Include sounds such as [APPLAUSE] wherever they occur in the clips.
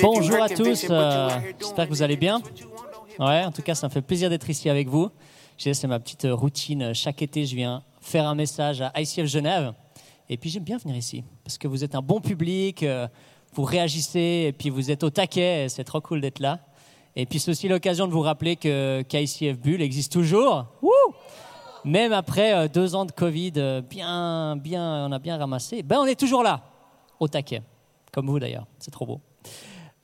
Bonjour à tous, euh, j'espère que vous allez bien. Ouais, en tout cas, ça me fait plaisir d'être ici avec vous. C'est ma petite routine. Chaque été, je viens faire un message à ICF Genève. Et puis, j'aime bien venir ici parce que vous êtes un bon public, euh, vous réagissez et puis vous êtes au taquet. C'est trop cool d'être là. Et puis, c'est aussi l'occasion de vous rappeler que qu'ICF Bull existe toujours. Même après euh, deux ans de Covid, bien, bien, on a bien ramassé. Ben, on est toujours là, au taquet comme vous d'ailleurs. C'est trop beau.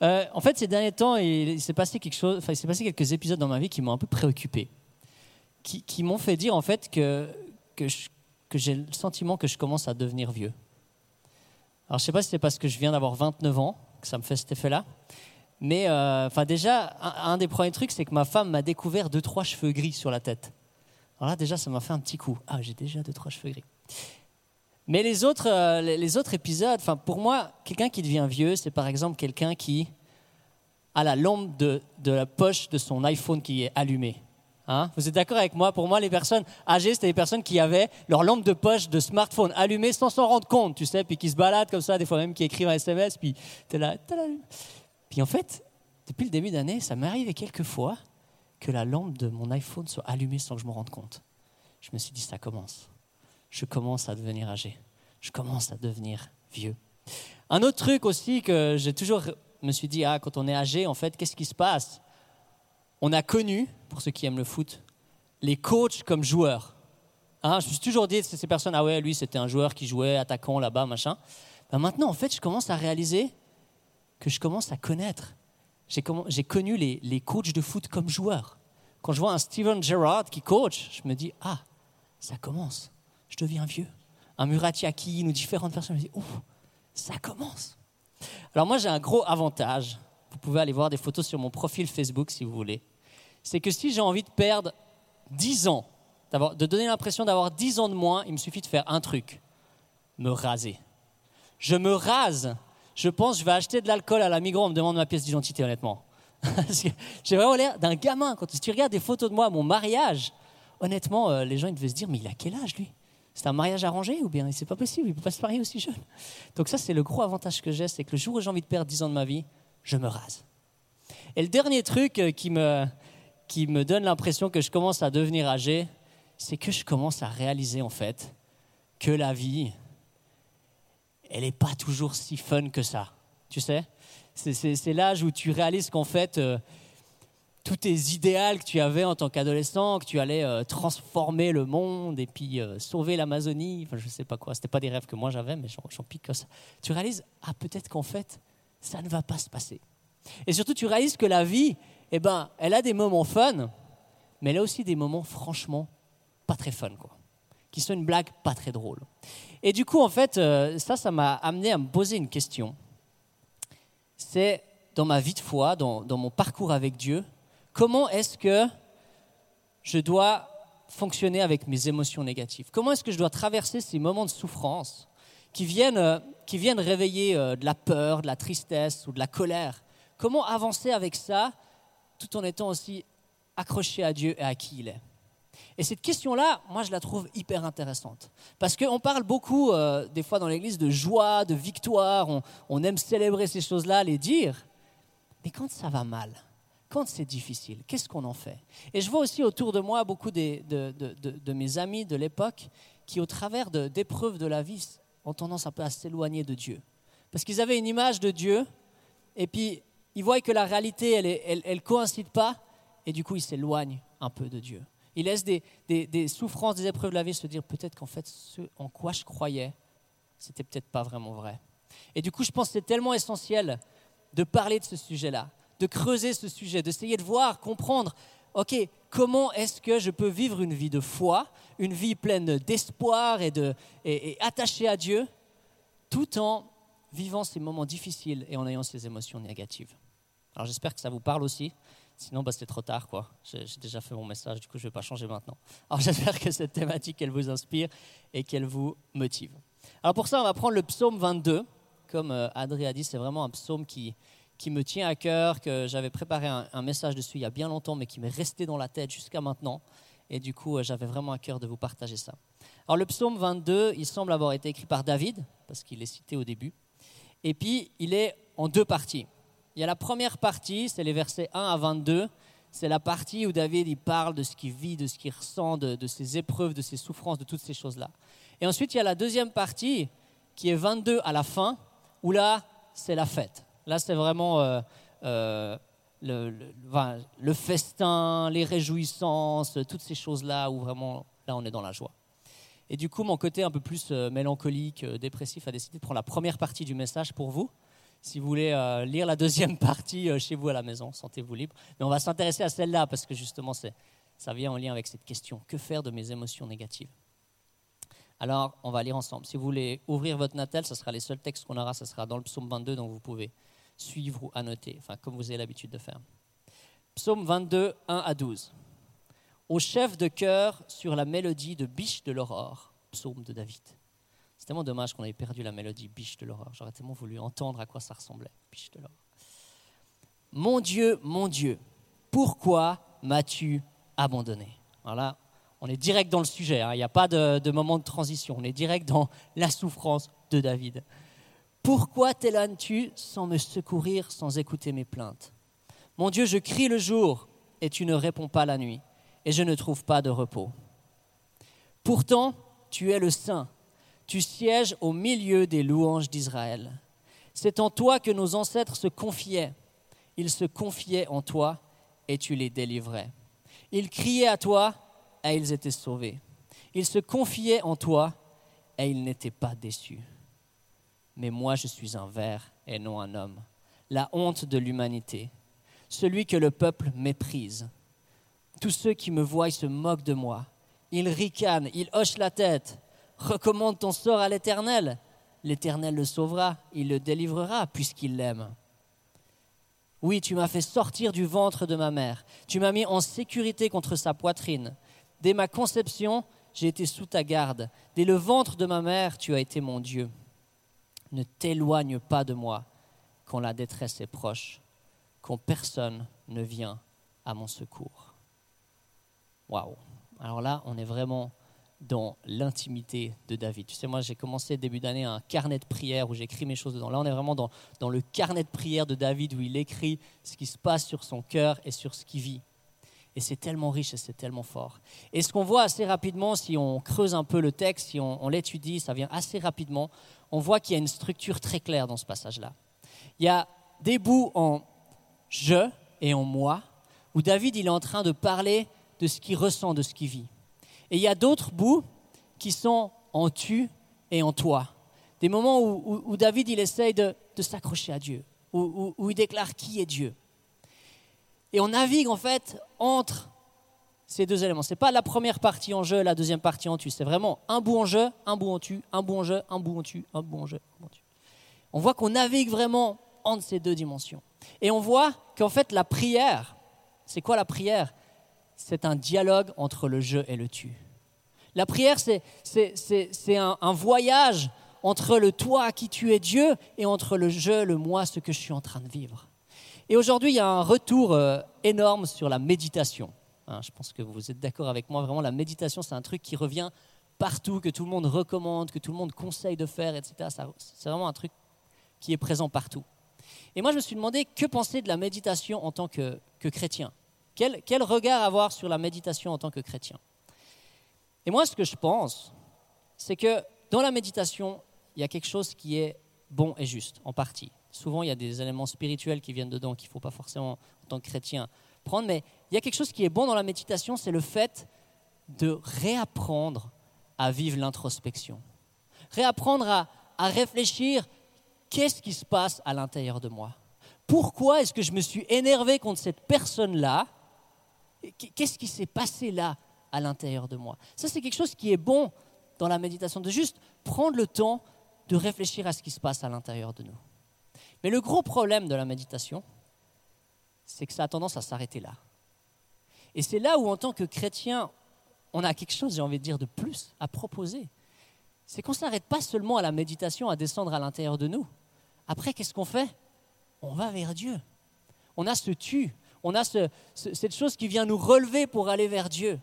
Euh, en fait, ces derniers temps, il, s'est passé quelque chose. Enfin, il s'est passé quelques épisodes dans ma vie qui m'ont un peu préoccupé, qui, m'ont fait dire en fait que que, j'ai le sentiment que je commence à devenir vieux. Alors, je sais pas si c'est parce que je viens d'avoir 29 ans que ça me fait cet effet-là, mais euh, enfin déjà, un, un, des premiers trucs, c'est que ma femme m'a découvert deux trois cheveux gris sur la tête. Alors là, déjà, ça m'a fait un petit coup. Ah, j'ai déjà deux trois cheveux gris. Mais les autres, euh, les autres épisodes, pour moi, quelqu'un qui devient vieux, c'est par exemple quelqu'un qui a la lampe de, de, la poche de son iPhone qui est allumée. Hein? Vous êtes d'accord avec moi? Pour moi, les personnes âgées, c'était les personnes qui avaient leur lampe de poche de smartphone allumée sans s'en rendre compte, tu sais, puis qui se baladent comme ça, des fois même qui écrivent un SMS, puis es là, Puis en fait, depuis le début d'année, ça m'est arrivé quelques fois que la lampe de mon iPhone soit allumée sans que je me rende compte. Je me suis dit, ça commence je commence à devenir âgé. Je commence à devenir vieux. Un autre truc aussi que j'ai toujours me suis dit, ah, quand on est âgé, en fait, qu'est-ce qui se passe? On a connu, pour ceux qui aiment le foot, les coachs comme joueurs. Hein, je me suis toujours dit, ces personnes, ah ouais, lui, c'était un joueur qui jouait attaquant là-bas, machin. Ben maintenant, en fait, je commence à réaliser que je commence à connaître. J'ai connu les, les coachs de foot comme joueurs. Quand je vois un Steven Gerrard qui coach, je me dis, ah, ça commence je deviens vieux. Un Muratiaki ou différentes personnes me disent, ouf, ça commence. Alors moi j'ai un gros avantage. Vous pouvez aller voir des photos sur mon profil Facebook si vous voulez. C'est que si j'ai envie de perdre 10 ans, de donner l'impression d'avoir 10 ans de moins, il me suffit de faire un truc, me raser. Je me rase. Je pense je vais acheter de l'alcool à la Migros, on me demande ma pièce d'identité honnêtement. [LAUGHS] j'ai vraiment l'air d'un gamin. Quand tu regardes des photos de moi à mon mariage, honnêtement, euh, les gens ils devaient se dire, mais il a quel âge lui? C'est un mariage arrangé ou bien c'est pas possible, il ne peut pas se marier aussi jeune. Donc ça, c'est le gros avantage que j'ai, c'est que le jour où j'ai envie de perdre 10 ans de ma vie, je me rase. Et le dernier truc euh, qui me, qui me donne l'impression que je commence à devenir âgé, c'est que je commence à réaliser en fait que la vie, elle n'est pas toujours si fun que ça. Tu sais? C'est l'âge où tu réalises qu'en fait, euh, tous tes idéaux que tu avais en tant qu'adolescent, que tu allais euh, transformer le monde et puis euh, sauver l'Amazonie, enfin je sais pas quoi, c'était pas des rêves que moi j'avais, mais j'en pique comme ça. Tu réalises, ah peut-être qu'en fait, ça ne va pas se passer. Et surtout, tu réalises que la vie, eh ben, elle a des moments fun, mais elle a aussi des moments franchement pas très fun, quoi, qui sont une blague pas très drôle. Et du coup, en fait, euh, ça, ça m'a amené à me poser une question. C'est dans ma vie de foi, dans, dans mon parcours avec Dieu, comment est-ce que je dois fonctionner avec mes émotions négatives? Comment est-ce que je dois traverser ces moments de souffrance qui viennent, euh, qui viennent réveiller euh, de la peur, de la tristesse ou de la colère? Comment avancer avec ça tout en étant aussi accroché à Dieu et à qui il est? Et cette question-là, moi, je la trouve hyper intéressante. Parce qu'on parle beaucoup, euh, des fois dans l'Église, de joie, de victoire. On, on aime célébrer ces choses-là, les dire. Mais quand ça va mal, quand c'est difficile, qu'est-ce qu'on en fait? Et je vois aussi autour de moi beaucoup de, mes amis de l'époque qui, au travers d'épreuves de, la vie, ont tendance un peu à s'éloigner de Dieu. Parce qu'ils avaient une image de Dieu, et puis ils voient que la réalité, elle ne coïncide pas, et du coup, ils s'éloignent un peu de Dieu. Ils laissent des, souffrances, des épreuves de la vie se dire peut-être qu'en fait, ce en quoi je croyais, c'était peut-être pas vraiment vrai. Et du coup, je pense que c'est tellement essentiel de parler de ce sujet-là de creuser ce sujet, d'essayer de voir, comprendre, ok, comment est-ce que je peux vivre une vie de foi, une vie pleine d'espoir et, de, et, attachée à Dieu, tout en vivant ces moments difficiles et en ayant ces émotions négatives. Alors j'espère que ça vous parle aussi. Sinon, bah, c'est trop tard, quoi. J'ai déjà fait mon message, du coup, je ne vais pas changer maintenant. Alors, [LAUGHS] j'espère que cette thématique, elle vous inspire et qu'elle vous motive. Alors, pour ça, on va prendre le psaume 22. Comme euh, Adrien a dit, c'est vraiment un psaume qui, qui me tient à cœur, que j'avais préparé un, message dessus il y a bien longtemps, mais qui m'est resté dans la tête jusqu'à maintenant. Et du coup, euh, j'avais vraiment à cœur de vous partager ça. Alors le psaume 22, il semble avoir été écrit par David, parce qu'il est cité au début. Et puis, il est en deux parties. Il y a la première partie, c'est les versets 1 à 22. C'est la partie où David il parle de ce qu'il vit, de ce qu'il ressent, de, ses épreuves, de ses souffrances, de toutes ces choses-là. Et ensuite, il y a la deuxième partie qui est 22 à la fin, où là, c'est la fête. Là, c'est vraiment euh, euh, le, festin, les réjouissances, toutes ces choses-là où vraiment, là, on est dans la joie. Et du coup, mon côté un peu plus euh, mélancolique, dépressif, a décidé de prendre la première partie du message pour vous. Si vous voulez lire la deuxième [LAUGHS] partie chez vous à la maison, sentez-vous libre. Mais on va s'intéresser à celle-là parce que justement, ça vient en lien avec cette question. Que faire de mes émotions négatives? Alors, on va lire ensemble. Si vous voulez ouvrir votre Natal, ce sera les seuls textes qu'on aura, ce sera dans le psaume 22, donc vous pouvez suivre ou annoter, enfin comme vous avez l'habitude de faire. Psaume 22, 1 à 12. Au chef de chœur sur la mélodie de Biche de l'aurore, psaume de David. C'est tellement dommage qu'on ait perdu la mélodie Biche de l'aurore. J'aurais tellement voulu entendre à quoi ça ressemblait, Biche de l'aurore. Mon Dieu, mon Dieu, pourquoi m'as-tu abandonné? Voilà, on est direct dans le sujet, hein. il n'y a pas de, moment de transition, on est direct dans la souffrance de David. Pourquoi t'éloignes-tu sans me secourir, sans écouter mes plaintes? Mon Dieu, je crie le jour et tu ne réponds pas la nuit, et je ne trouve pas de repos. Pourtant, tu es le Saint, tu sièges au milieu des louanges d'Israël. C'est en toi que nos ancêtres se confiaient. Ils se confiaient en toi et tu les délivrais. Ils criaient à toi et ils étaient sauvés. Ils se confiaient en toi et ils n'étaient pas déçus. Mais moi, je suis un ver et non un homme, la honte de l'humanité, celui que le peuple méprise. Tous ceux qui me voient se moquent de moi. Ils ricanent, ils hochent la tête. Recommande ton sort à l'Éternel. L'Éternel le sauvera, il le délivrera puisqu'il l'aime. Oui, tu m'as fait sortir du ventre de ma mère. Tu m'as mis en sécurité contre sa poitrine. Dès ma conception, j'ai été sous ta garde. Dès le ventre de ma mère, tu as été mon Dieu. Ne t'éloigne pas de moi quand la détresse est proche, quand personne ne vient à mon secours. Waouh! Alors là, on est vraiment dans l'intimité de David. Tu sais, moi, j'ai commencé début d'année un carnet de prière où j'écris mes choses dedans. Là, on est vraiment dans, dans le carnet de prière de David où il écrit ce qui se passe sur son cœur et sur ce qu'il vit. Et c'est tellement riche et c'est tellement fort. Et ce qu'on voit assez rapidement, si on creuse un peu le texte, si on, l'étudie, ça vient assez rapidement, on voit qu'il y a une structure très claire dans ce passage-là. Il y a des bouts en je et en moi, où David il est en train de parler de ce qu'il ressent, de ce qu'il vit. Et il y a d'autres bouts qui sont en tu et en toi. Des moments où, David il essaye de, s'accrocher à Dieu, où, où il déclare qui est Dieu. Et on navigue en fait entre ces deux éléments. Ce n'est pas la première partie en jeu, la deuxième partie en tu. C'est vraiment un bout en jeu, un bout en tu, un bout en jeu, un bout en tu, un bout en jeu, en. On voit qu'on navigue vraiment entre ces deux dimensions. Et on voit qu'en fait la prière, c'est quoi la prière? C'est un dialogue entre le je et le tu. La prière, c'est, un, un voyage entre le toi qui tu es Dieu et entre le je, le moi, ce que je suis en train de vivre. Et aujourd'hui, il y a un retour euh, énorme sur la méditation. Hein, je pense que vous êtes d'accord avec moi. Vraiment, la méditation, c'est un truc qui revient partout, que tout le monde recommande, que tout le monde conseille de faire, etc. C'est vraiment un truc qui est présent partout. Et moi, je me suis demandé que penser de la méditation en tant que, chrétien? Quel, quel regard avoir sur la méditation en tant que chrétien? Et moi, ce que je pense, c'est que dans la méditation, il y a quelque chose qui est bon et juste, en partie. Souvent, il y a des éléments spirituels qui viennent dedans qu'il ne faut pas forcément, en tant que chrétien, prendre. Mais il y a quelque chose qui est bon dans la méditation, c'est le fait de réapprendre à vivre l'introspection. Réapprendre à, à réfléchir, qu'est-ce qui se passe à l'intérieur de moi? Pourquoi est-ce que je me suis énervé contre cette personne-là? Qu'est-ce qui s'est passé là à l'intérieur de moi? Ça, c'est quelque chose qui est bon dans la méditation, de juste prendre le temps de réfléchir à ce qui se passe à l'intérieur de nous. Mais le gros problème de la méditation, c'est que ça a tendance à s'arrêter là. Et c'est là où, en tant que chrétien, on a quelque chose, j'ai envie de dire, de plus à proposer. C'est qu'on ne s'arrête pas seulement à la méditation, à descendre à l'intérieur de nous. Après, qu'est-ce qu'on fait? On va vers Dieu. On a ce tu, on a cette chose qui vient nous relever pour aller vers Dieu.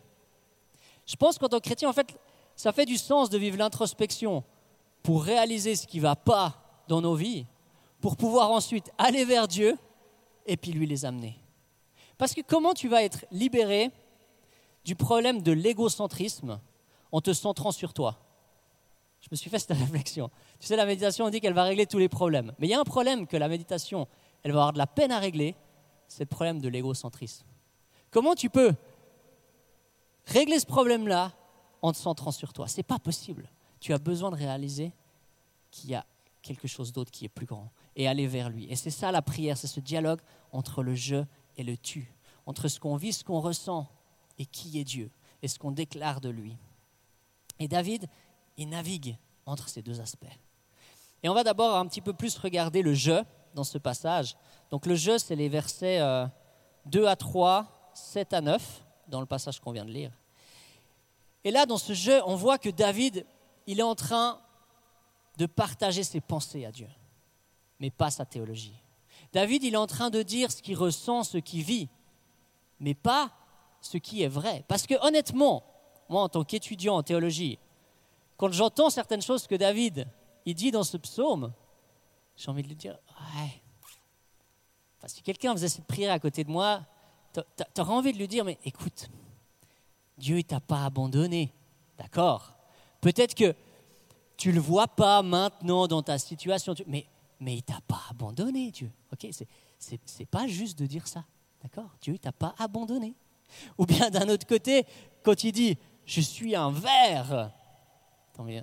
Je pense qu'en tant que chrétien, en fait, ça fait du sens de vivre l'introspection pour réaliser ce qui ne va pas dans nos vies, pour pouvoir ensuite aller vers Dieu et puis lui les amener. Parce que comment tu vas être libéré du problème de l'égocentrisme en te centrant sur toi? Je me suis fait cette [LAUGHS] réflexion. Tu sais, la méditation, on dit qu'elle va régler tous les problèmes. Mais il y a un problème que la méditation, elle va avoir de la peine à régler, c'est le problème de l'égocentrisme. Comment tu peux régler ce problème-là en te centrant sur toi? C'est pas possible. Tu as besoin de réaliser qu'il y a quelque chose d'autre qui est plus grand et aller vers lui. Et c'est ça la prière, c'est ce dialogue entre le je et le tu, entre ce qu'on vit, ce qu'on ressent et qui est Dieu et ce qu'on déclare de lui. Et David, il navigue entre ces deux aspects. Et on va d'abord un petit peu plus regarder le je dans ce passage. Donc le je, c'est les versets 2 euh, à 3, 7 à 9, dans le passage qu'on vient de lire. Et là, dans ce je, on voit que David, il est en train de partager ses pensées à Dieu, mais pas sa théologie. David, il est en train de dire ce qu'il ressent, ce qu'il vit, mais pas ce qui est vrai. Parce que honnêtement, moi, en tant qu'étudiant en théologie, quand j'entends certaines choses que David il dit dans ce psaume, j'ai envie de lui dire, ouais. si quelqu'un faisait cette prière à côté de moi, tu aurais envie de lui dire, mais écoute, Dieu ne t'a pas abandonné, d'accord? Peut-être que tu ne le vois pas maintenant dans ta situation, mais, mais il t'a pas abandonné, Dieu. Ok, c'est, pas juste de dire ça, d'accord? Dieu ne t'a pas abandonné. Ou bien d'un autre côté, quand il dit je suis un verre,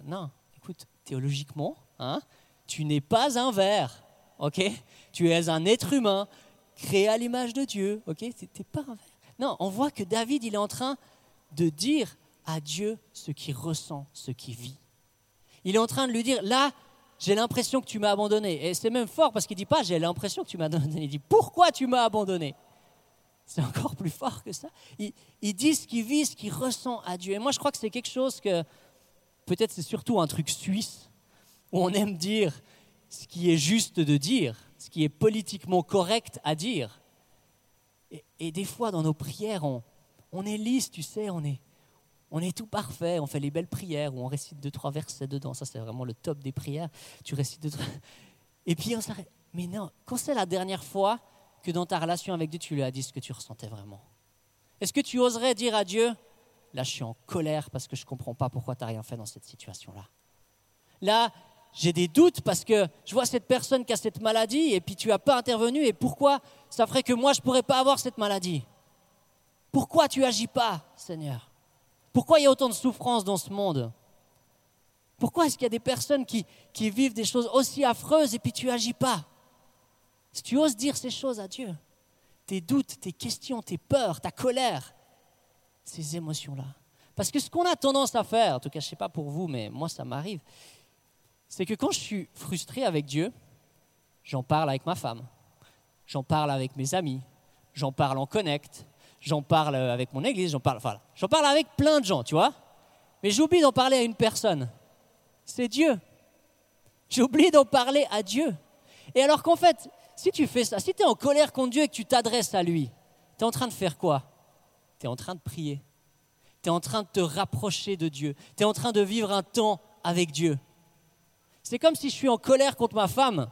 non, écoute, théologiquement, hein, tu n'es pas un verre, ok? Tu es un être humain créé à l'image de Dieu, ok? Tu n'es pas un verre. Non, on voit que David, il est en train de dire à Dieu ce qu'il ressent, ce qu'il vit. Il est en train de lui dire, là, j'ai l'impression que tu m'as abandonné. Et c'est même fort parce qu'il ne dit pas, j'ai l'impression que tu m'as abandonné. Il dit, pourquoi tu m'as abandonné? C'est encore plus fort que ça. Il, dit ce qu'il vit, ce qu'il ressent à Dieu. Et moi, je crois que c'est quelque chose que, peut-être c'est surtout un truc suisse, où on aime dire ce qui est juste de dire, ce qui est politiquement correct à dire. Et, des fois, dans nos prières, on, on est lisse, tu sais, on est, on est tout parfait, on fait les belles prières où on récite deux, trois versets dedans. Ça, c'est vraiment le top des prières. Tu récites deux, trois... [LAUGHS] Et puis on s'arrête. Mais non, quand c'est la dernière fois que dans ta relation avec Dieu, tu lui as dit ce que tu ressentais vraiment? Est-ce que tu oserais dire à Dieu, là, je suis en colère parce que je ne comprends pas pourquoi tu n'as rien fait dans cette situation-là Là, j'ai des doutes parce que je vois cette personne qui a cette maladie et puis tu n'as pas intervenu et pourquoi ça ferait que moi, je ne pourrais pas avoir cette maladie? Pourquoi tu agis pas, Seigneur? Pourquoi il y a autant de souffrance dans ce monde? Pourquoi est-ce qu'il y a des personnes qui, vivent des choses aussi affreuses et puis tu agis pas? Si tu oses dire ces choses à Dieu, tes doutes, tes questions, tes peurs, ta colère, ces émotions-là. Parce que ce qu'on a tendance à faire, en tout cas je ne sais pas pour vous, mais moi ça m'arrive, c'est que quand je suis frustré avec Dieu, j'en parle avec ma femme, j'en parle avec mes amis, j'en parle en connect, j'en parle avec mon église, j'en parle, j'en parle avec plein de gens, tu vois. Mais j'oublie d'en parler à une personne. C'est Dieu. J'oublie d'en parler à Dieu. Et alors qu'en fait, si tu fais ça, si tu es en colère contre Dieu et que tu t'adresses à lui, tu es en train de faire quoi? Tu es en train de prier. Tu es en train de te rapprocher de Dieu. Tu es en train de vivre un temps avec Dieu. C'est comme si je suis en colère contre ma femme,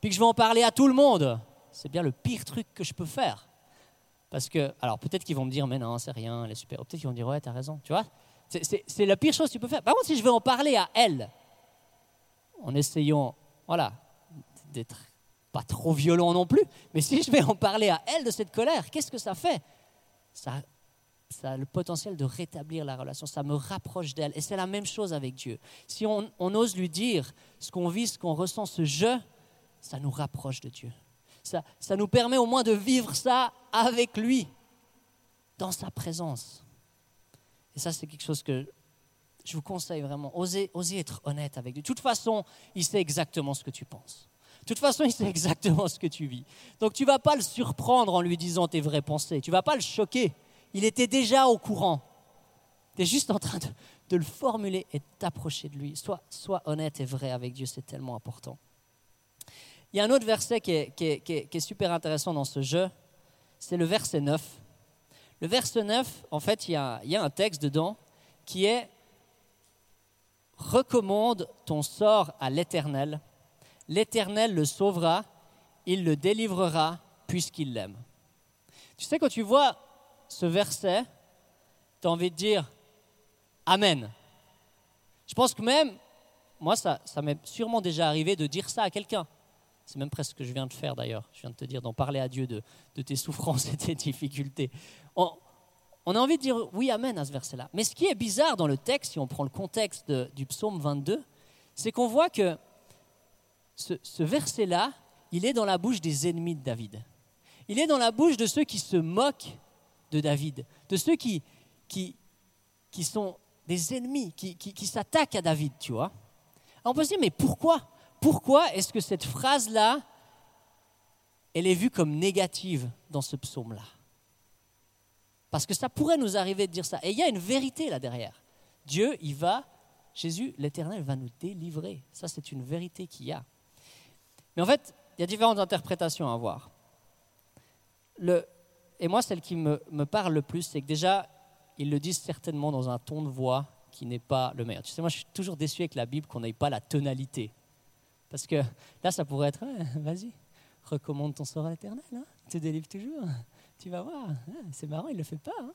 puis que je vais en parler à tout le monde. C'est bien le pire truc que je peux faire. Parce que, alors peut-être qu'ils vont me dire, mais non, c'est rien, elle est super. Peut-être qu'ils vont me dire, ouais, t'as raison, tu vois. C'est la pire chose que tu peux faire. Par contre, si je vais en parler à elle, en essayant, voilà, d'être pas trop violent non plus, mais si je vais en parler à elle de cette colère, qu'est-ce que ça fait? Ça, ça a le potentiel de rétablir la relation, ça me rapproche d'elle. Et c'est la même chose avec Dieu. Si on, on ose lui dire ce qu'on vit, ce qu'on ressent, ce je, ça nous rapproche de Dieu ça, nous permet au moins de vivre ça avec lui, dans sa présence. Et ça, c'est quelque chose que je vous conseille vraiment. Osez, être honnête avec lui. De toute façon, il sait exactement ce que tu penses. De toute façon, il sait exactement ce que tu vis. Donc tu vas pas le surprendre en lui disant tes vraies pensées. Tu vas pas le choquer. Il était déjà au courant. Tu es juste en train de, le formuler et t'approcher de lui. Sois, sois honnête et vrai avec Dieu, c'est tellement important. Il y a un autre verset qui est, super intéressant dans ce jeu, c'est le verset 9. Le verset 9, en fait, il y, a, un texte dedans qui est Recommande ton sort à l'Éternel, l'Éternel le sauvera, il le délivrera puisqu'il l'aime. Tu sais, quand tu vois ce verset, tu as envie de dire Amen. Je pense que même, moi, ça m'est sûrement déjà arrivé de dire ça à quelqu'un. C'est même presque ce que je viens de faire d'ailleurs. Je viens de te dire d'en parler à Dieu de, tes souffrances et tes difficultés. On, a envie de dire oui, Amen à ce verset-là. Mais ce qui est bizarre dans le texte, si on prend le contexte du psaume 22, c'est qu'on voit que ce, verset-là, il est dans la bouche des ennemis de David. Il est dans la bouche de ceux qui se moquent de David, de ceux qui, qui, qui sont des ennemis, qui, qui, s'attaquent à David, tu vois. on peut se dire, mais pourquoi Pourquoi est-ce que cette phrase-là, elle est vue comme négative dans ce psaume-là? Parce que ça pourrait nous arriver de dire ça. Et il y a une vérité là derrière. Dieu, il va, Jésus, l'Éternel, va nous délivrer. Ça, c'est une vérité qu'il y a. Mais en fait, il y a différentes interprétations à avoir. Et moi, celle qui me, me parle le plus, c'est que déjà, ils le disent certainement dans un ton de voix qui n'est pas le meilleur. Tu sais, moi, je suis toujours déçu avec la Bible qu'on n'ait pas la tonalité. Parce que là, ça pourrait être, vas-y, recommande ton sort à l'éternel, hein, te délivre toujours, tu vas voir, hein, c'est marrant, il ne le fait pas, hein.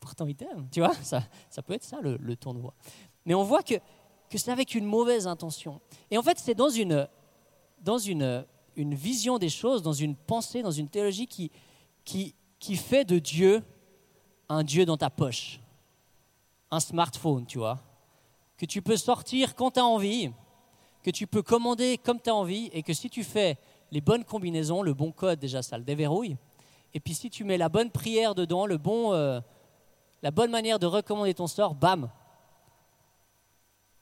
pourtant il t'aime. Tu vois, ça, ça peut être ça le, le ton de voix. Mais on voit que, que c'est avec une mauvaise intention. Et en fait, c'est dans une, dans une, une vision des choses, dans une pensée, dans une théologie qui, qui, qui fait de Dieu un Dieu dans ta poche, un smartphone, tu vois, que tu peux sortir quand tu as envie, que tu peux commander comme tu as envie, et que si tu fais les bonnes combinaisons, le bon code, déjà ça le déverrouille, et puis si tu mets la bonne prière dedans, le bon, euh, la bonne manière de recommander ton sort, bam,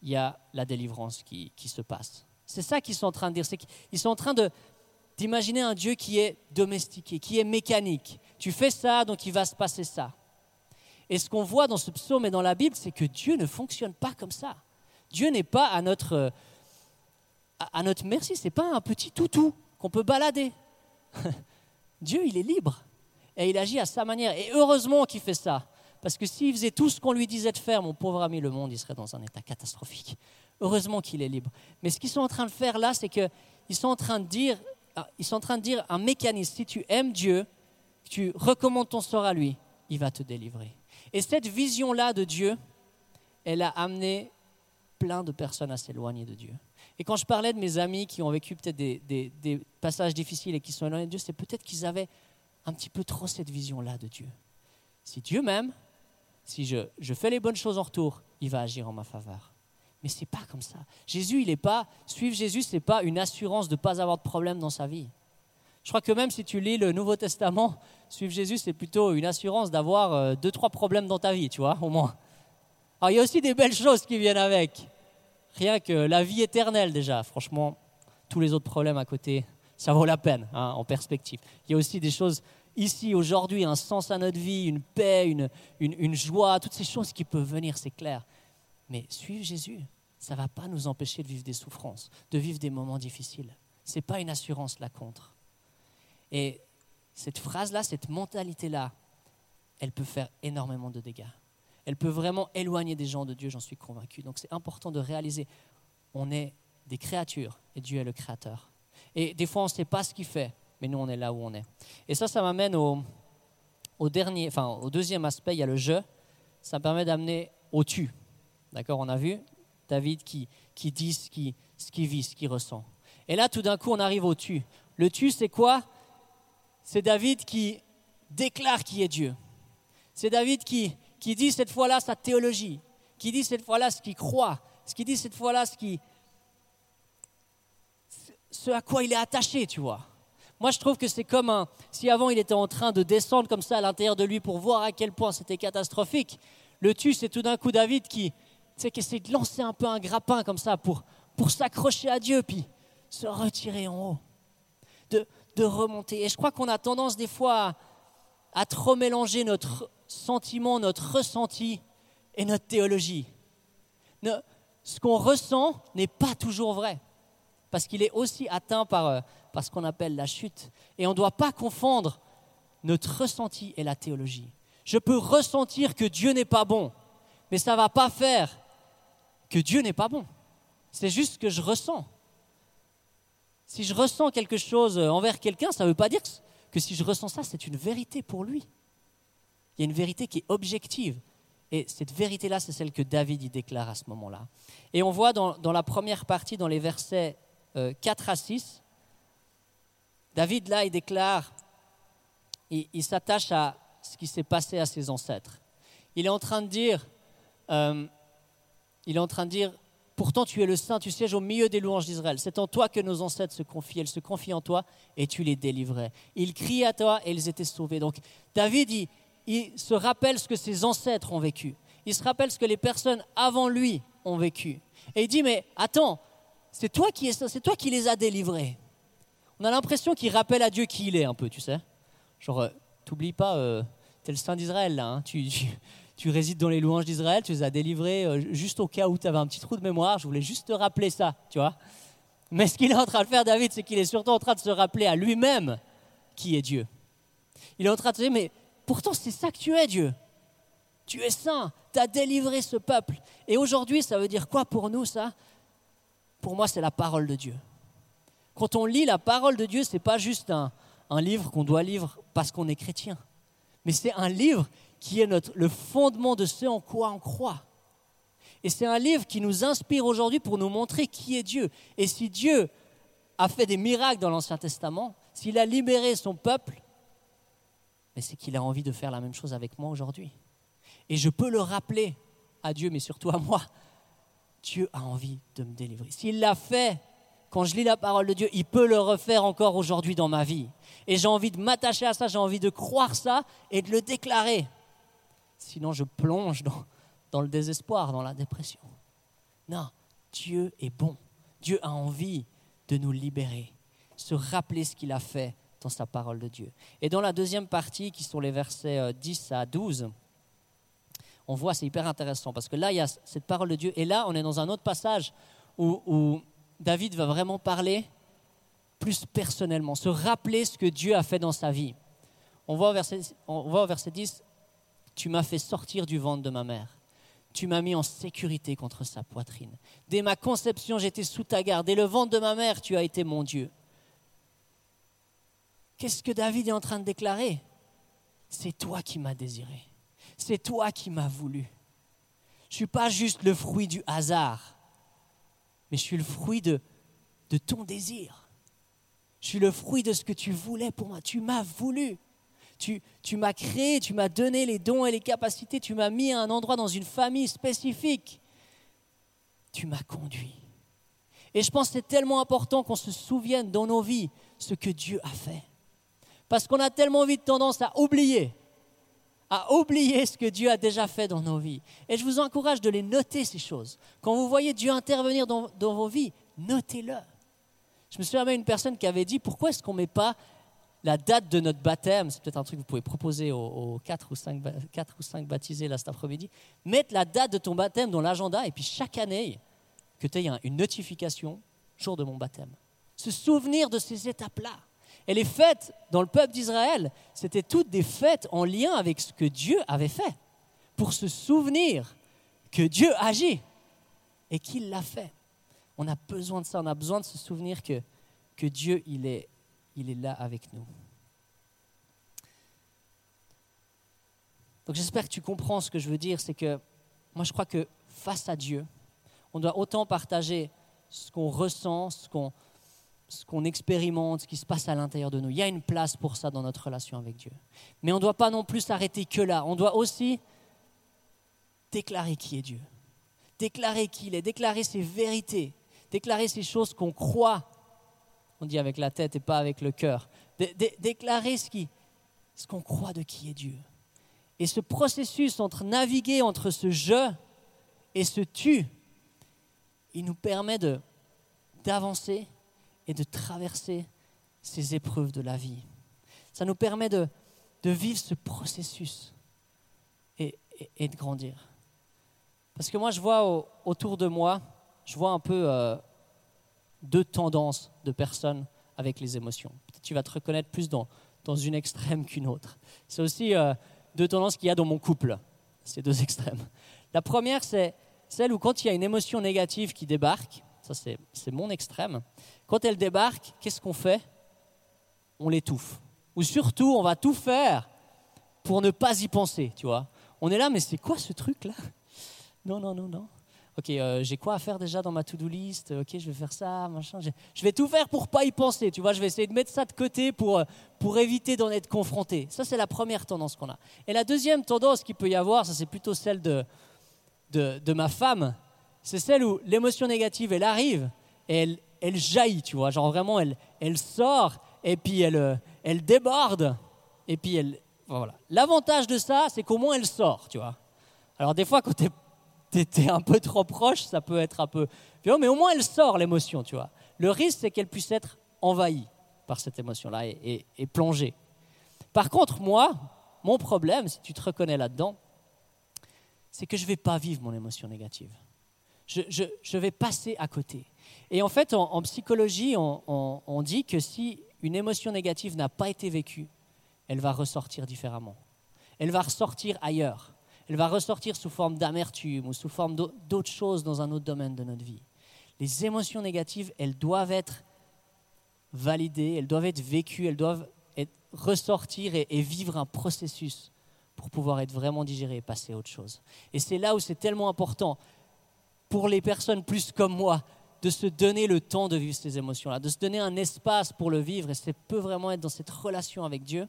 il y a la délivrance qui, qui se passe. C'est ça qu'ils sont en train de dire. C'est qu'ils sont en train d'imaginer un Dieu qui est domestiqué, qui est mécanique. Tu fais ça, donc il va se passer ça. Et ce qu'on voit dans ce psaume et dans la Bible, c'est que Dieu ne fonctionne pas comme ça. Dieu n'est pas à notre, à notre merci, ce n'est pas un petit toutou qu'on peut balader. [LAUGHS] Dieu, il est libre et il agit à sa manière. Et heureusement qu'il fait ça. Parce que s'il faisait tout ce qu'on lui disait de faire, mon pauvre ami, le monde, il serait dans un état catastrophique. Heureusement qu'il est libre. Mais ce qu'ils sont en train de faire là, c'est qu'ils sont en train de dire, ah, ils sont en train de dire un mécanisme. Si tu aimes Dieu, tu recommandes ton sort à lui, il va te délivrer. Et cette vision-là de Dieu, elle a amené plein de personnes à s'éloigner de Dieu. Et quand je parlais de mes amis qui ont vécu peut-être des, passages difficiles et qui sont éloignés de Dieu, c'est peut-être qu'ils avaient un petit peu trop cette vision-là de Dieu. Si Dieu m'aime, si je, fais les bonnes choses en retour, il va agir en ma faveur. Mais c'est pas comme ça. Jésus, il n'est pas. Suivre Jésus, ce n'est pas une assurance de ne pas avoir de problème dans sa vie. Je crois que même si tu lis le Nouveau Testament, suivre Jésus, c'est plutôt une assurance d'avoir euh, deux, trois problèmes dans ta vie, tu vois, au moins. Alors, il y a aussi des belles choses qui viennent avec. Rien que la vie éternelle, déjà. Franchement, tous les autres problèmes à côté, ça vaut la peine, hein, en perspective. Il y a aussi des choses ici, aujourd'hui, un sens à notre vie, une paix, une, une, une joie, toutes ces choses qui peuvent venir, c'est clair. Mais suivre Jésus, ça ne va pas nous empêcher de vivre des souffrances, de vivre des moments difficiles. Ce n'est pas une assurance là contre. Et cette phrase-là, cette mentalité-là, elle peut faire énormément de dégâts. Elle peut vraiment éloigner des gens de Dieu, j'en suis convaincu. Donc c'est important de réaliser, on est des créatures et Dieu est le créateur. Et des fois, on ne sait pas ce qu'il fait, mais nous, on est là où on est. Et ça, ça m'amène au, dernier, enfin, au deuxième aspect, il y a le jeu. Ça me permet d'amener au tu. D'accord On a vu David qui, qui dit ce qu'il qui vit, ce qu'il ressent. Et là, tout d'un coup, on arrive au tu. Le tu, c'est quoi? C'est David qui déclare qui est Dieu. C'est David qui, qui dit cette fois-là sa théologie, qui dit cette fois-là ce qu'il croit, ce qui dit cette fois-là ce, qui, ce à quoi il est attaché, tu vois. Moi, je trouve que c'est comme un, si avant il était en train de descendre comme ça à l'intérieur de lui pour voir à quel point c'était catastrophique. Le tu, c'est tout d'un coup David qui, qui essaie de lancer un peu un grappin comme ça pour, pour s'accrocher à Dieu, puis se retirer en haut. De, de remonter. Et je crois qu'on a tendance des fois à, trop mélanger notre sentiment, notre ressenti et notre théologie. ce qu'on ressent n'est pas toujours vrai, parce qu'il est aussi atteint par, euh, par ce qu'on appelle la chute. Et on ne doit pas confondre notre ressenti et la théologie. Je peux ressentir que Dieu n'est pas bon, mais ça ne va pas faire que Dieu n'est pas bon. C'est juste ce que je ressens. si je ressens quelque chose envers quelqu'un, ça ne veut pas dire que si je ressens ça, c'est une vérité pour lui. Il y a une vérité qui est objective. Et cette vérité-là, c'est celle que David y déclare à ce moment-là. Et on voit dans, la première partie, dans les versets 4 euh, à 6, David, là, il déclare, il, s'attache à ce qui s'est passé à ses ancêtres. Il est en train de dire, euh, il est en train de dire, pourtant tu es le Saint, tu sièges au milieu des louanges d'Israël. C'est en toi que nos ancêtres se confient, elles se confient en toi et tu les délivrais. Ils crient à toi et ils étaient sauvés. Donc David, il, il se rappelle ce que ses ancêtres ont vécu. Il se rappelle ce que les personnes avant lui ont vécu. Et il dit, mais attends, c'est toi qui, c'est toi qui les as délivrés. On a l'impression qu'il rappelle à Dieu qui il est un peu, tu sais. Genre, euh, t'oublies pas, euh, tu es le Saint d'Israël là. Hein. Tu, tu, résides dans les louanges d'Israël, tu les as délivrés euh, juste au cas où tu avais un petit trou de mémoire. Je voulais juste te rappeler ça, tu vois. Mais ce qu'il est en train de faire, David, c'est qu'il est surtout en train de se rappeler à lui-même qui est Dieu. Il est en train de se dire, mais pourtant c'est ça que tu es, Dieu. Tu es saint, tu as délivré ce peuple. Et aujourd'hui, ça veut dire quoi pour nous, ça? Pour moi, c'est la parole de Dieu. Quand on lit la parole de Dieu, ce n'est pas juste un, livre qu'on doit lire parce qu'on est chrétien, mais c'est un livre qui est notre, le fondement de ce en quoi on croit. Et c'est un livre qui nous inspire aujourd'hui pour nous montrer qui est Dieu. Et si Dieu a fait des miracles dans l'Ancien Testament, s'il a libéré son peuple, c'est qu'il a envie de faire la même chose avec moi aujourd'hui. Et je peux le rappeler à Dieu, mais surtout à moi. Dieu a envie de me délivrer. S'il l'a fait quand je lis la parole de Dieu, il peut le refaire encore aujourd'hui dans ma vie. Et j'ai envie de m'attacher à ça, j'ai envie de croire ça et de le déclarer. Sinon, je plonge dans, dans le désespoir, dans la dépression. Non, Dieu est bon. Dieu a envie de nous libérer, se rappeler ce qu'il a fait dans sa parole de Dieu. Et dans la deuxième partie, qui sont les versets 10 euh, à 12, on voit, c'est hyper intéressant, parce que là, il y a cette parole de Dieu, et là, on est dans un autre passage où David va vraiment parler plus personnellement, se rappeler ce que Dieu a fait dans sa vie. On voit au verset, on voit au verset 10, Tu m'as fait sortir du ventre de ma mère. Tu m'as mis en sécurité contre sa poitrine. Dès ma conception, j'étais sous ta garde. Dès le ventre de ma mère, tu as été mon Dieu. Qu'est-ce que David est en train de déclarer? C'est toi qui m'as désiré. C'est toi qui m'as voulu. Je ne suis pas juste le fruit du hasard mais je suis le fruit de, ton désir. Je suis le fruit de ce que tu voulais pour moi. Tu m'as voulu. Tu, tu m'as créé, tu m'as donné les dons et les capacités, tu m'as mis à un endroit dans une famille spécifique. Tu m'as conduit. Et je pense que c'est tellement important qu'on se souvienne dans nos vies ce que Dieu a fait. Parce qu'on a tellement vite tendance à oublier à oublier ce que Dieu a déjà fait dans nos vies. Et je vous encourage de les noter, ces choses. Quand vous voyez Dieu intervenir dans, vos vies, notez-le. Je me souviens une personne qui avait dit, pourquoi est-ce qu'on ne met pas la date de notre baptême, c'est peut-être un truc que vous pouvez proposer aux, 4, ou 5, 4 ou 5 baptisés cet après-midi, mettre la date de ton baptême dans l'agenda et puis chaque année, que tu aies une notification, jour de mon baptême. Se souvenir de ces étapes-là. Et les fêtes dans le peuple d'Israël, c'était toutes des fêtes en lien avec ce que Dieu avait fait, pour se souvenir que Dieu agit et qu'il l'a fait. On a besoin de ça, on a besoin de se souvenir que, que Dieu, il est, il est là avec nous. Donc j'espère que tu comprends ce que je veux dire, c'est que moi je crois que face à Dieu, on doit autant partager ce qu'on ressent, ce qu'on ce qu'on expérimente, ce qui se passe à l'intérieur de nous. Il y a une place pour ça dans notre relation avec Dieu. Mais on ne doit pas non plus s'arrêter que là. On doit aussi déclarer qui est Dieu, déclarer qui il est, déclarer ses vérités, déclarer ces choses qu'on croit. On dit avec la tête et pas avec le cœur. déclarer ce qu'on croit de qui est Dieu. Et ce processus entre naviguer entre ce je et ce tu, il nous permet d'avancer et de traverser ces épreuves de la vie. Ça nous permet de, de vivre ce processus et, et, de grandir. Parce que moi, je vois autour de moi, je vois un peu euh, deux tendances de personnes avec les émotions. Peut-être tu vas te reconnaître plus dans, dans une extrême qu'une autre. C'est aussi euh, deux tendances qu'il y a dans mon couple, ces deux [LAUGHS] extrêmes. La première, c'est celle où quand il y a une émotion négative qui débarque, ça c'est mon extrême, quand elle débarque, qu'est-ce qu'on fait? On l'étouffe. Ou surtout, on va tout faire pour ne pas y penser, tu vois. On est là, mais c'est quoi ce truc-là? Non, non, non, non. Ok, euh, j'ai quoi à faire déjà dans ma to-do list? Ok, je vais faire ça, machin. Je vais tout faire pour pas y penser, tu vois. Je vais essayer de mettre ça de côté pour, euh, pour éviter d'en être confronté. Ça, c'est la première tendance qu'on a. Et la deuxième tendance qu'il peut y avoir, ça c'est plutôt celle de, de, de ma femme, c'est celle où l'émotion négative, elle arrive et elle, elle jaillit, tu vois. Genre vraiment, elle, elle sort et puis elle, euh, elle déborde. Et puis elle. Voilà. L'avantage de ça, c'est qu'au moins elle sort, tu vois. Alors des fois, quand tu es, un peu trop proche, ça peut être un peu mais au moins elle sort l'émotion, tu vois. Le risque, c'est qu'elle puisse être envahie par cette émotion-là et, et, plongée. Par contre, moi, mon problème, si tu te reconnais là-dedans, c'est que je ne vais pas vivre mon émotion négative. Je, vais passer à côté. Et en fait, en, psychologie, on, dit que si une émotion négative n'a pas été vécue, elle va ressortir différemment. Elle va ressortir ailleurs. Elle va ressortir sous forme d'amertume ou sous forme d'autres choses dans un autre domaine de notre vie. Les émotions négatives, elles doivent être validées, elles doivent être vécues, elles doivent ressortir et, et vivre un processus pour pouvoir être vraiment digérées et passer à autre chose. Et c'est là où c'est tellement important pour les personnes plus comme moi de se donner le temps de vivre ces émotions-là, de se donner un espace pour le vivre, et ça peut vraiment être dans cette relation avec Dieu.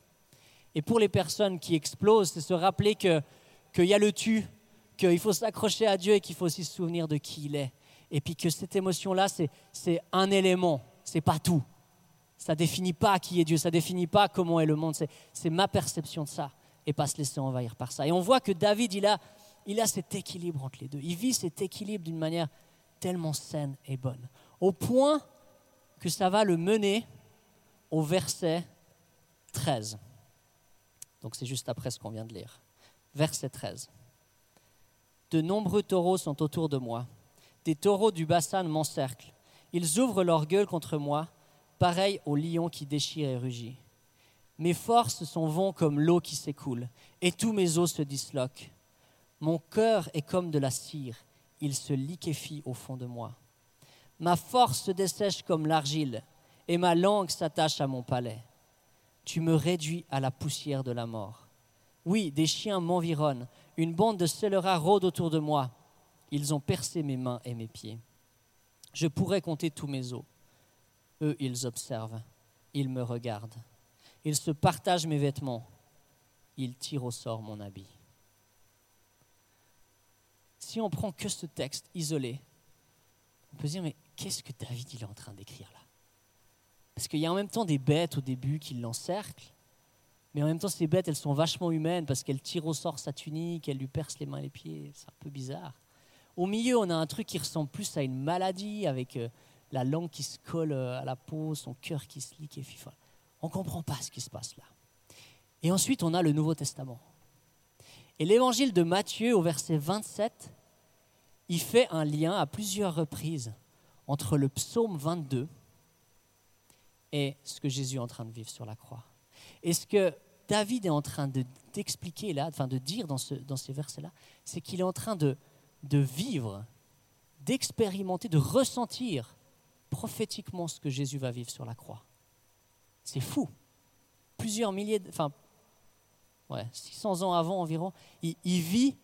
Et pour les personnes qui explosent, c'est se rappeler qu'il y a le tu, qu'il faut s'accrocher à Dieu et qu'il faut aussi se souvenir de qui il est. Et puis que cette émotion-là, c'est un élément, c'est pas tout. Ça définit pas qui est Dieu, ça définit pas comment est le monde, c'est ma perception de ça et pas se laisser envahir par ça. Et on voit que David, il a, il a cet équilibre entre les deux. Il vit cet équilibre d'une manière tellement saine et bonne. Au point que ça va le mener au verset 13. Donc c'est juste après ce qu'on vient de lire. Verset 13. De nombreux taureaux sont autour de moi. Des taureaux du bassin m'encerclent. Ils ouvrent leur gueule contre moi, pareil au lion qui déchire et rugit. Mes forces sont vont comme l'eau qui s'écoule, et tous mes os se disloquent. Mon cœur est comme de la cire, il se liquéfie au fond de moi. Ma force se dessèche comme l'argile, et ma langue s'attache à mon palais. Tu me réduis à la poussière de la mort. Oui, des chiens m'environnent, une bande de scélérats rôde autour de moi. Ils ont percé mes mains et mes pieds. Je pourrais compter tous mes os. Eux, ils observent, ils me regardent. Ils se partagent mes vêtements. Ils tirent au sort mon habit si on prend que ce texte isolé, on peut se dire, mais qu'est-ce que David il est en train d'écrire là? Parce qu'il y a en même temps des bêtes au début qui l'encerclent, mais en même temps ces bêtes, elles sont vachement humaines parce qu'elles tirent au sort sa tunique, elles lui percent les mains et les pieds, c'est un peu bizarre. Au milieu, on a un truc qui ressemble plus à une maladie avec euh, la langue qui se colle euh, à la peau, son cœur qui se liquéfie. On ne comprend pas ce qui se passe là. Et ensuite, on a le Nouveau Testament. Et l'évangile de Matthieu au verset 27, il fait un lien à plusieurs reprises entre le psaume 22 et ce que Jésus est en train de vivre sur la croix. Et ce que David est en train d'expliquer là, enfin de dire dans, ce, dans ces versets-là, c'est qu'il est en train de, de vivre, d'expérimenter, de ressentir prophétiquement ce que Jésus va vivre sur la croix. C'est fou. Plusieurs milliers, enfin ouais, 600 ans avant environ, il, vit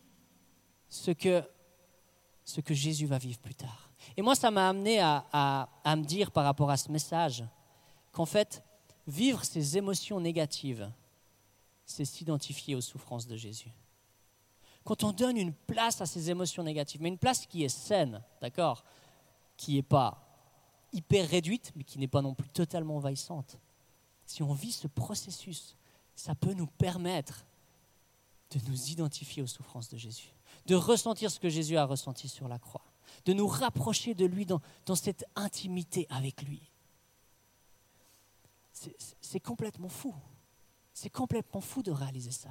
ce que, ce que Jésus va vivre plus tard. Et moi, ça m'a amené à, à, me dire par rapport à ce message qu'en fait, vivre ces émotions négatives, c'est s'identifier aux souffrances de Jésus. Quand on donne une place à ces émotions négatives, mais une place qui est saine, d'accord Qui n'est pas hyper réduite, mais qui n'est pas non plus totalement envahissante. Si on vit ce processus ça peut nous permettre de nous identifier aux souffrances de Jésus, de ressentir ce que Jésus a ressenti sur la croix, de nous rapprocher de lui dans, cette intimité avec lui. C'est complètement fou. C'est complètement fou de réaliser ça.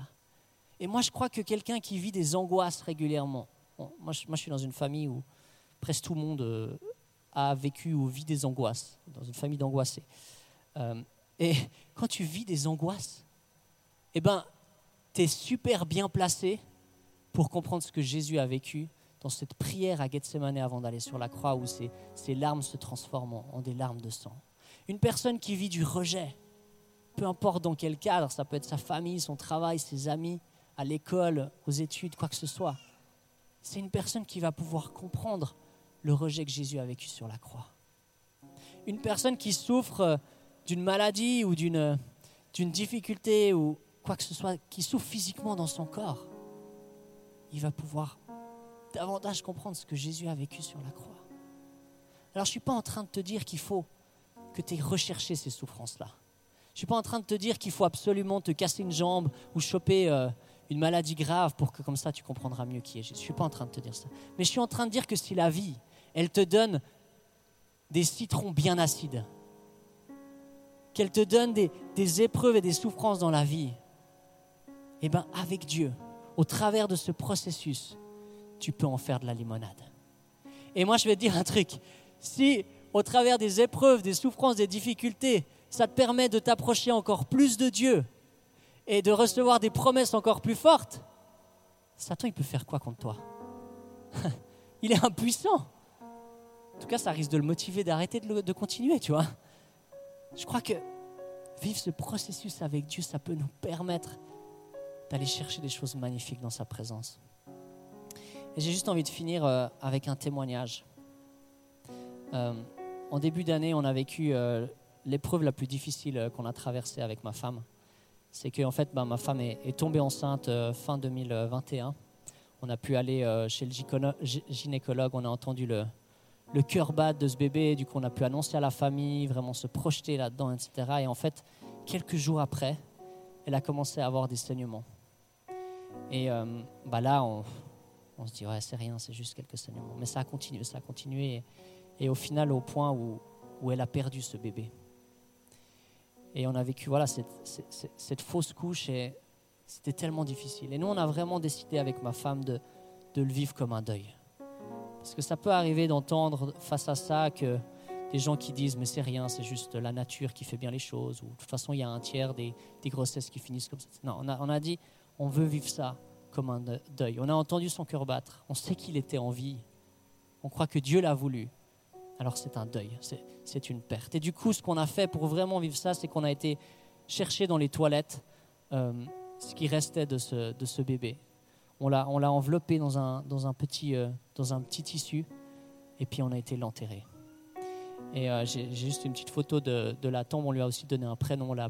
Et moi, je crois que quelqu'un qui vit des angoisses régulièrement, moi, je, suis dans une famille où presque tout le monde euh, a vécu ou vit des angoisses, dans une famille d'angoissés. Euh, et quand tu vis des angoisses, eh ben, tu es super bien placé pour comprendre ce que Jésus a vécu dans cette prière à Gethsemane avant d'aller sur la croix où ces, larmes se transforment en, des larmes de sang. Une personne qui vit du rejet, peu importe dans quel cadre, ça peut être sa famille, son travail, ses amis, à l'école, aux études, quoi que ce soit. C'est une personne qui va pouvoir comprendre le rejet que Jésus a vécu sur la croix. Une personne qui souffre d'une maladie ou d'une difficulté ou quoi que ce soit, qui souffre physiquement dans son corps, il va pouvoir davantage comprendre ce que Jésus a vécu sur la croix. Alors je ne suis pas en train de te dire qu'il faut que tu aies recherché ces souffrances-là. Je ne suis pas en train de te dire qu'il faut absolument te casser une jambe ou choper euh, une maladie grave pour que comme ça tu comprendras mieux qui est Jésus. Je ne suis pas en train de te dire ça. Mais je suis en train de dire que si la vie, elle te donne des citrons bien acides, qu'elle te donne des, des, épreuves et des souffrances dans la vie, eh bien avec Dieu, au travers de ce processus, tu peux en faire de la limonade. Et moi, je vais te dire un truc. Si au travers des épreuves, des souffrances, des difficultés, ça te permet de t'approcher encore plus de Dieu et de recevoir des promesses encore plus fortes, Satan, il peut faire quoi contre toi? [LAUGHS] Il est impuissant. En tout cas, ça risque de le motiver d'arrêter de, de, continuer, tu vois. Je crois que vivre ce processus avec Dieu, ça peut nous permettre d'aller chercher des choses magnifiques dans sa présence. Et j'ai juste envie de finir euh, avec un témoignage. Euh, en début d'année, on a vécu euh, l'épreuve la plus difficile qu'on a traversée avec ma femme. C'est que en fait, bah, ma femme est, tombée enceinte fin 2021. On a pu aller chez le gynécologue, on a entendu le, le cœur battre de ce bébé, du coup on a pu annoncer à la famille, vraiment se projeter là-dedans, etc. Et en fait, quelques jours après, elle a commencé à avoir des saignements. Et bah là, on, on se dit, ouais, c'est rien, c'est juste quelques saignements. Mais ça a continué, ça a continué. Et, au final, au point où, où, elle a perdu ce bébé. Et on a vécu voilà, cette, cette, fausse couche et c'était tellement difficile. Et nous, on a vraiment décidé avec ma femme de, de le vivre comme un deuil. Parce que ça peut arriver d'entendre face à ça que des gens qui disent mais c'est rien, c'est juste la nature qui fait bien les choses, ou de toute façon il y a un tiers des, des grossesses qui finissent comme ça. Non, on a, on a dit on veut vivre ça comme un deuil. On a entendu son cœur battre. On sait qu'il était en vie. On croit que Dieu l'a voulu. Alors c'est un deuil, c'est une perte. Et du coup, ce qu'on a fait pour vraiment vivre ça, c'est qu'on a été chercher dans les toilettes euh, ce qui restait de ce, bébé. On l'a enveloppé dans un, dans, un petit, euh, dans un petit tissu et puis on a été l'enterrer. Et euh, j'ai juste une petite photo de, la tombe. On lui a aussi donné un prénom. On l'a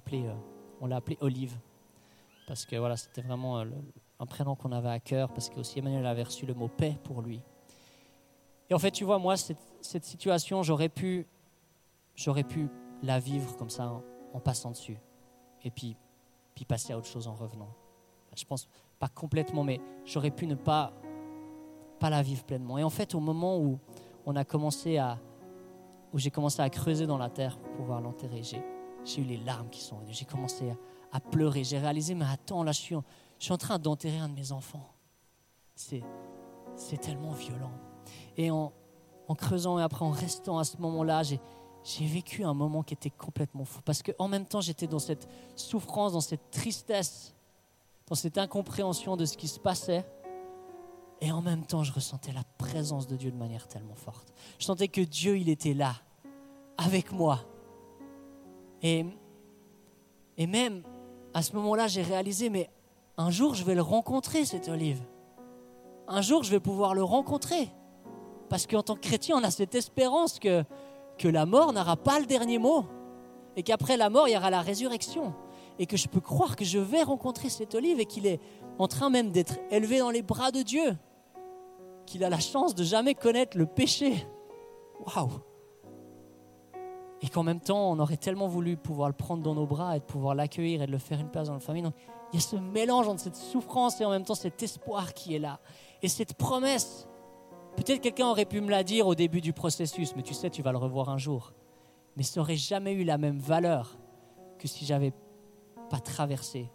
on l'a appelé Olive parce que voilà, c'était vraiment un prénom qu'on avait à cœur, parce que aussi Emmanuel avait reçu le mot paix pour lui. Et en fait, tu vois, moi, cette, situation, j'aurais pu, j'aurais pu la vivre comme ça, en, passant dessus, et puis, puis passer à autre chose en revenant. Je pense pas complètement, mais j'aurais pu ne pas, pas la vivre pleinement. Et en fait, au moment où on a commencé à, où j'ai commencé à creuser dans la terre pour pouvoir l'enterrer, j'ai eu les larmes qui sont venues. J'ai commencé à, à pleurer. J'ai réalisé, mais attends, là, je suis, en train d'enterrer un de mes enfants. C'est, tellement violent. Et en, creusant et après en restant à ce moment-là, j'ai, vécu un moment qui était complètement fou. Parce qu'en même temps, j'étais dans cette souffrance, dans cette tristesse, dans cette incompréhension de ce qui se passait. Et en même temps, je ressentais la présence de Dieu de manière tellement forte. Je sentais que Dieu, il était là, avec moi. Et même à ce moment-là, j'ai réalisé, mais un jour je vais le rencontrer, cette olive. Un jour je vais pouvoir le rencontrer. Parce qu'en tant que chrétien, on a cette espérance que, la mort n'aura pas le dernier mot. Et qu'après la mort, il y aura la résurrection. Et que je peux croire que je vais rencontrer cette olive et qu'il est en train même d'être élevé dans les bras de Dieu. Qu'il a la chance de jamais connaître le péché. Waouh! Et qu'en même temps, on aurait tellement voulu pouvoir le prendre dans nos bras et de pouvoir l'accueillir et de le faire une place dans la famille. Donc, il y a ce mélange entre cette souffrance et en même temps cet espoir qui est là. Et cette promesse, peut-être quelqu'un aurait pu me la dire au début du processus, mais tu sais, tu vas le revoir un jour. Mais ça n'aurait jamais eu la même valeur que si j'avais pas traversé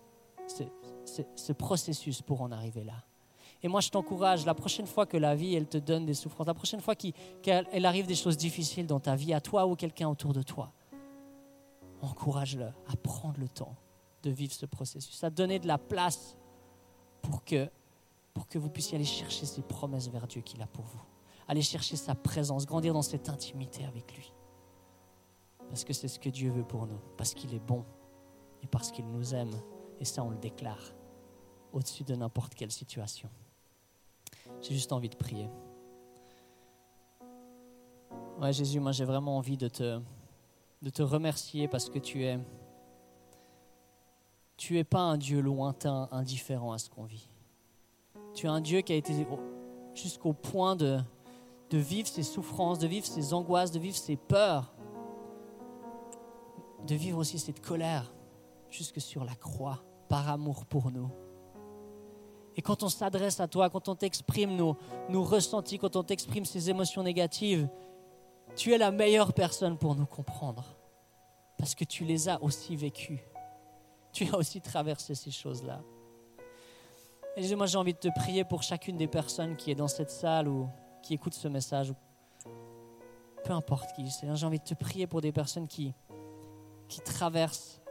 ce processus pour en arriver là. Et moi, je t'encourage, la prochaine fois que la vie, elle te donne des souffrances, la prochaine fois qu'elle arrive des choses difficiles dans ta vie, à toi ou quelqu'un autour de toi, encourage-le à prendre le temps de vivre ce processus, à donner de la place pour que pour que vous puissiez aller chercher ces promesses vers Dieu qu'il a pour vous. Aller chercher sa présence, grandir dans cette intimité avec lui. Parce que c'est ce que Dieu veut pour nous, parce qu'il est bon et parce qu'il nous aime. Et ça, on le déclare au-dessus de n'importe quelle situation. J'ai juste envie de prier. Ouais, Jésus, moi j'ai vraiment envie de te, de te remercier parce que tu es, tu es pas un Dieu lointain, indifférent à ce qu'on vit. Tu es un Dieu qui a été jusqu'au point de, de vivre ses souffrances, de vivre ses angoisses, de vivre ses peurs, de vivre aussi cette colère jusque sur la croix par amour pour nous. Et quand on s'adresse à toi, quand on t'exprime nos, ressentis, quand on t'exprime ces émotions négatives, tu es la meilleure personne pour nous comprendre. Parce que tu les as aussi vécues. Tu as aussi traversé ces choses-là. Et moi, j'ai envie de te prier pour chacune des personnes qui est dans cette salle ou qui écoute ce message. Peu importe qui c'est. J'ai envie de te prier pour des personnes qui, qui traversent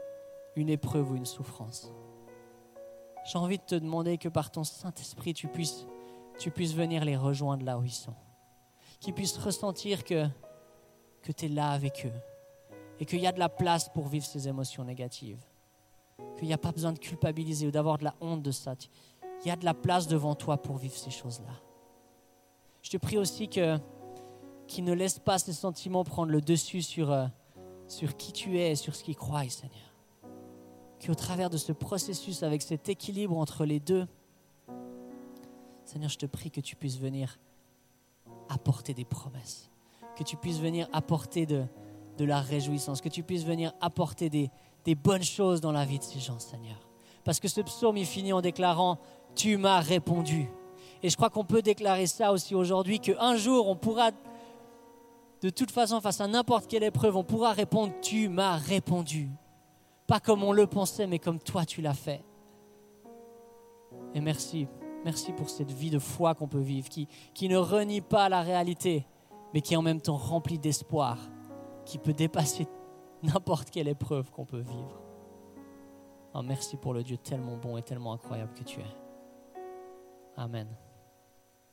une épreuve ou une souffrance. J'ai envie de te demander que par ton Saint-Esprit, tu puisses, tu puisses venir les rejoindre là où ils sont. Qu'ils puissent ressentir que, que tu es là avec eux et qu'il y a de la place pour vivre ces émotions négatives. Qu'il n'y a pas besoin de culpabiliser ou d'avoir de la honte de ça. Il y a de la place devant toi pour vivre ces choses-là. Je te prie aussi que qu'il ne laisse pas ces sentiments prendre le dessus sur, euh, sur qui tu es et sur ce qu'il croit, Seigneur qu'au travers de ce processus, avec cet équilibre entre les deux, Seigneur, je te prie que tu puisses venir apporter des promesses, que tu puisses venir apporter de, de la réjouissance, que tu puisses venir apporter des, des bonnes choses dans la vie de ces gens, Seigneur. Parce que ce psaume, il finit en déclarant, tu m'as répondu. Et je crois qu'on peut déclarer ça aussi aujourd'hui, qu'un jour, on pourra, de toute façon, face à n'importe quelle épreuve, on pourra répondre, tu m'as répondu. Pas comme on le pensait, mais comme toi tu l'as fait. Et merci, merci pour cette vie de foi qu'on peut vivre, qui, qui ne renie pas la réalité, mais qui est en même temps remplie d'espoir, qui peut dépasser n'importe quelle épreuve qu'on peut vivre. Oh, merci pour le Dieu tellement bon et tellement incroyable que tu es. Amen.